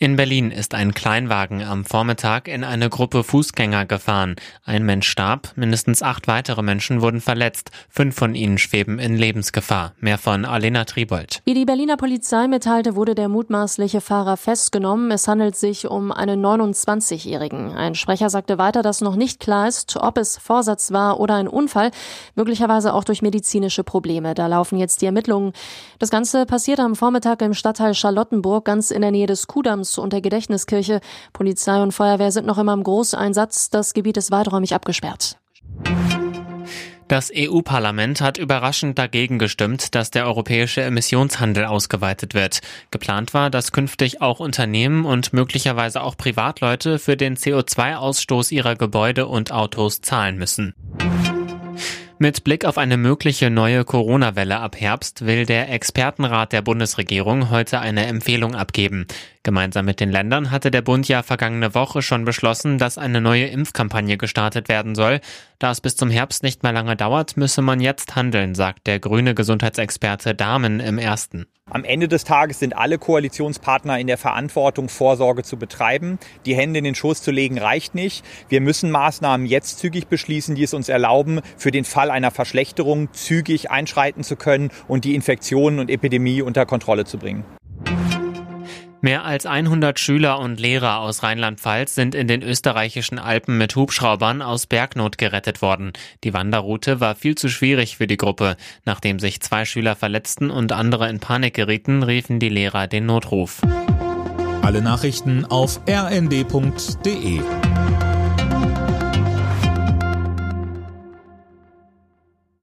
In Berlin ist ein Kleinwagen am Vormittag in eine Gruppe Fußgänger gefahren. Ein Mensch starb, mindestens acht weitere Menschen wurden verletzt. Fünf von ihnen schweben in Lebensgefahr. Mehr von Alena Tribold. Wie die Berliner Polizei mitteilte, wurde der mutmaßliche Fahrer festgenommen. Es handelt sich um einen 29-Jährigen. Ein Sprecher sagte weiter, dass noch nicht klar ist, ob es Vorsatz war oder ein Unfall, möglicherweise auch durch medizinische Probleme. Da laufen jetzt die Ermittlungen. Das Ganze passierte am Vormittag im Stadtteil Charlottenburg, ganz in der Nähe des Kudams und der Gedächtniskirche. Polizei und Feuerwehr sind noch immer im Großeinsatz. Das Gebiet ist weiträumig abgesperrt. Das EU-Parlament hat überraschend dagegen gestimmt, dass der europäische Emissionshandel ausgeweitet wird. Geplant war, dass künftig auch Unternehmen und möglicherweise auch Privatleute für den CO2-Ausstoß ihrer Gebäude und Autos zahlen müssen. Mit Blick auf eine mögliche neue Corona-Welle ab Herbst will der Expertenrat der Bundesregierung heute eine Empfehlung abgeben. Gemeinsam mit den Ländern hatte der Bund ja vergangene Woche schon beschlossen, dass eine neue Impfkampagne gestartet werden soll. Da es bis zum Herbst nicht mehr lange dauert, müsse man jetzt handeln, sagt der grüne Gesundheitsexperte Dahmen im ersten. Am Ende des Tages sind alle Koalitionspartner in der Verantwortung, Vorsorge zu betreiben. Die Hände in den Schoß zu legen reicht nicht. Wir müssen Maßnahmen jetzt zügig beschließen, die es uns erlauben, für den Fall einer Verschlechterung zügig einschreiten zu können und die Infektionen und Epidemie unter Kontrolle zu bringen. Mehr als 100 Schüler und Lehrer aus Rheinland-Pfalz sind in den österreichischen Alpen mit Hubschraubern aus Bergnot gerettet worden. Die Wanderroute war viel zu schwierig für die Gruppe. Nachdem sich zwei Schüler verletzten und andere in Panik gerieten, riefen die Lehrer den Notruf. Alle Nachrichten auf rnd.de